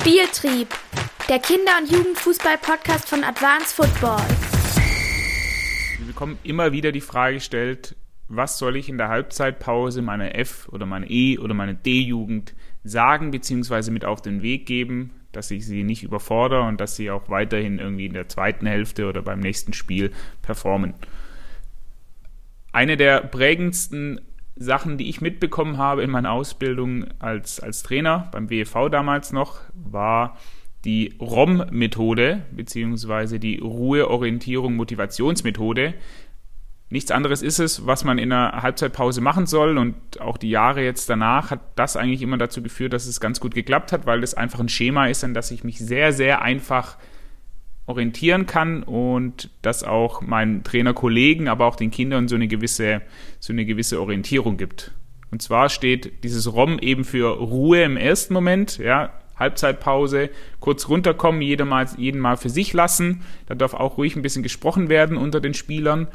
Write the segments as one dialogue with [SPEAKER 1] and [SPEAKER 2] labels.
[SPEAKER 1] Spieltrieb, der Kinder- und Jugendfußball-Podcast von Advanced Football.
[SPEAKER 2] Wir bekommen immer wieder die Frage gestellt, was soll ich in der Halbzeitpause meiner F- oder meiner E- oder meiner D-Jugend sagen bzw. mit auf den Weg geben, dass ich sie nicht überfordere und dass sie auch weiterhin irgendwie in der zweiten Hälfte oder beim nächsten Spiel performen. Eine der prägendsten Sachen, die ich mitbekommen habe in meiner Ausbildung als, als Trainer beim WEV damals noch, war die ROM-Methode beziehungsweise die Ruheorientierung Motivationsmethode. Nichts anderes ist es, was man in einer Halbzeitpause machen soll und auch die Jahre jetzt danach hat das eigentlich immer dazu geführt, dass es ganz gut geklappt hat, weil das einfach ein Schema ist, an das ich mich sehr, sehr einfach orientieren kann und das auch meinen Trainerkollegen, aber auch den Kindern so eine gewisse, so eine gewisse Orientierung gibt. Und zwar steht dieses ROM eben für Ruhe im ersten Moment, ja, Halbzeitpause, kurz runterkommen, jeder mal, jeden mal für sich lassen. Da darf auch ruhig ein bisschen gesprochen werden unter den Spielern.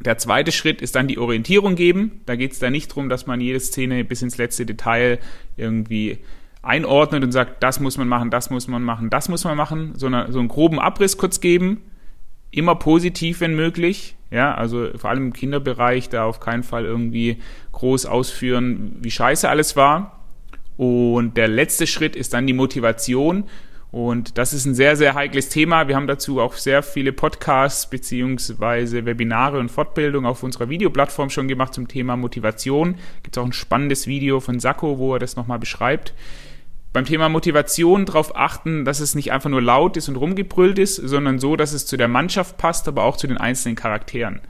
[SPEAKER 2] Der zweite Schritt ist dann die Orientierung geben. Da geht es da nicht darum, dass man jede Szene bis ins letzte Detail irgendwie einordnet und sagt, das muss man machen, das muss man machen, das muss man machen, sondern so einen groben Abriss kurz geben, immer positiv, wenn möglich. Ja, also vor allem im Kinderbereich da auf keinen Fall irgendwie groß ausführen, wie scheiße alles war. Und der letzte Schritt ist dann die Motivation. Und das ist ein sehr, sehr heikles Thema. Wir haben dazu auch sehr viele Podcasts beziehungsweise Webinare und Fortbildung auf unserer Videoplattform schon gemacht zum Thema Motivation. Gibt auch ein spannendes Video von Sacco, wo er das nochmal beschreibt beim Thema Motivation darauf achten, dass es nicht einfach nur laut ist und rumgebrüllt ist, sondern so, dass es zu der Mannschaft passt, aber auch zu den einzelnen Charakteren.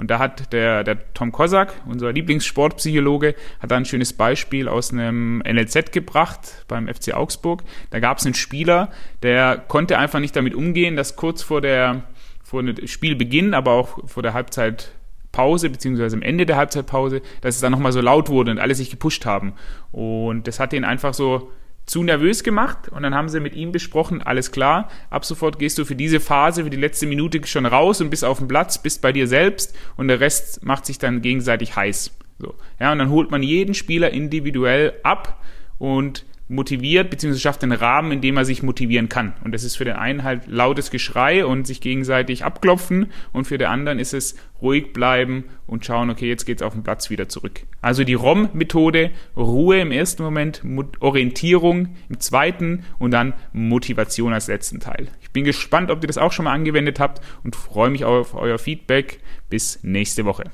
[SPEAKER 2] Und da hat der, der Tom Kosak, unser Lieblingssportpsychologe, hat da ein schönes Beispiel aus einem NLZ gebracht beim FC Augsburg. Da gab es einen Spieler, der konnte einfach nicht damit umgehen, dass kurz vor der vor dem Spielbeginn, aber auch vor der Halbzeitpause beziehungsweise am Ende der Halbzeitpause, dass es dann nochmal so laut wurde und alle sich gepusht haben. Und das hat ihn einfach so zu nervös gemacht und dann haben sie mit ihm besprochen, alles klar, ab sofort gehst du für diese Phase, für die letzte Minute schon raus und bist auf dem Platz, bist bei dir selbst und der Rest macht sich dann gegenseitig heiß. So. Ja, und dann holt man jeden Spieler individuell ab und motiviert, beziehungsweise schafft einen Rahmen, in dem er sich motivieren kann. Und das ist für den einen halt lautes Geschrei und sich gegenseitig abklopfen und für den anderen ist es ruhig bleiben und schauen, okay, jetzt geht's auf den Platz wieder zurück. Also die ROM-Methode, Ruhe im ersten Moment, Orientierung im zweiten und dann Motivation als letzten Teil. Ich bin gespannt, ob ihr das auch schon mal angewendet habt und freue mich auf euer Feedback. Bis nächste Woche.